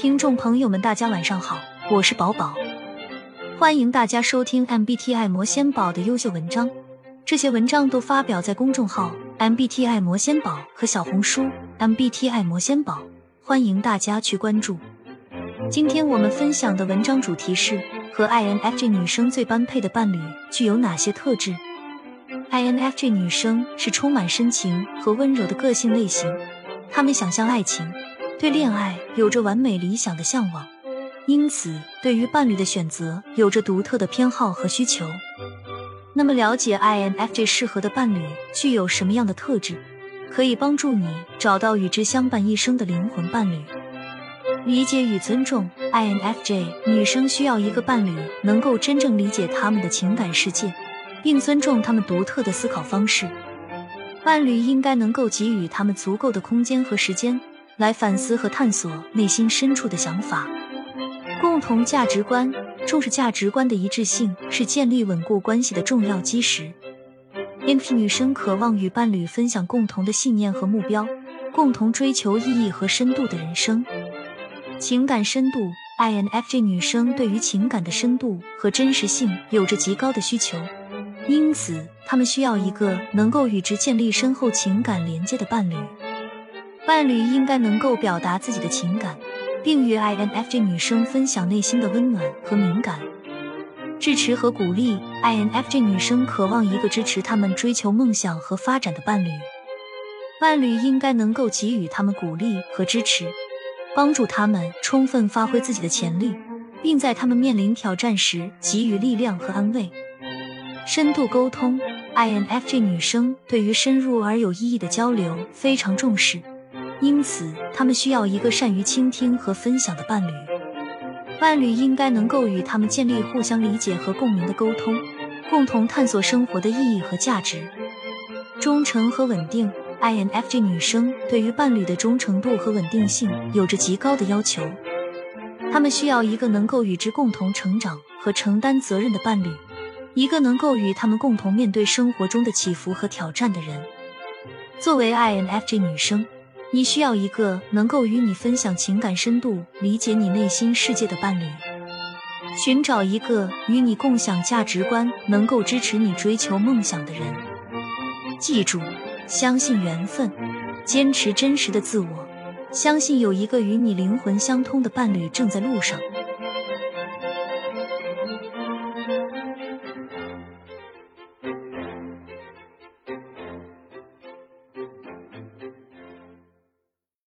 听众朋友们，大家晚上好，我是宝宝，欢迎大家收听 MBTI 魔仙宝的优秀文章。这些文章都发表在公众号 MBTI 魔仙宝和小红书 MBTI 魔仙宝，欢迎大家去关注。今天我们分享的文章主题是和 INFJ 女生最般配的伴侣具有哪些特质？INFJ 女生是充满深情和温柔的个性类型，她们想象爱情。对恋爱有着完美理想的向往，因此对于伴侣的选择有着独特的偏好和需求。那么，了解 INFJ 适合的伴侣具有什么样的特质，可以帮助你找到与之相伴一生的灵魂伴侣。理解与尊重 INFJ 女生需要一个伴侣能够真正理解他们的情感世界，并尊重他们独特的思考方式。伴侣应该能够给予他们足够的空间和时间。来反思和探索内心深处的想法，共同价值观，重视价值观的一致性是建立稳固关系的重要基石。INFJ 女生渴望与伴侣分享共同的信念和目标，共同追求意义和深度的人生。情感深度，INFJ 女生对于情感的深度和真实性有着极高的需求，因此她们需要一个能够与之建立深厚情感连接的伴侣。伴侣应该能够表达自己的情感，并与 INFJ 女生分享内心的温暖和敏感，支持和鼓励 INFJ 女生渴望一个支持他们追求梦想和发展的伴侣。伴侣应该能够给予他们鼓励和支持，帮助他们充分发挥自己的潜力，并在他们面临挑战时给予力量和安慰。深度沟通，INFJ 女生对于深入而有意义的交流非常重视。因此，他们需要一个善于倾听和分享的伴侣。伴侣应该能够与他们建立互相理解和共鸣的沟通，共同探索生活的意义和价值。忠诚和稳定，INFJ 女生对于伴侣的忠诚度和稳定性有着极高的要求。他们需要一个能够与之共同成长和承担责任的伴侣，一个能够与他们共同面对生活中的起伏和挑战的人。作为 INFJ 女生。你需要一个能够与你分享情感深度、理解你内心世界的伴侣。寻找一个与你共享价值观、能够支持你追求梦想的人。记住，相信缘分，坚持真实的自我，相信有一个与你灵魂相通的伴侣正在路上。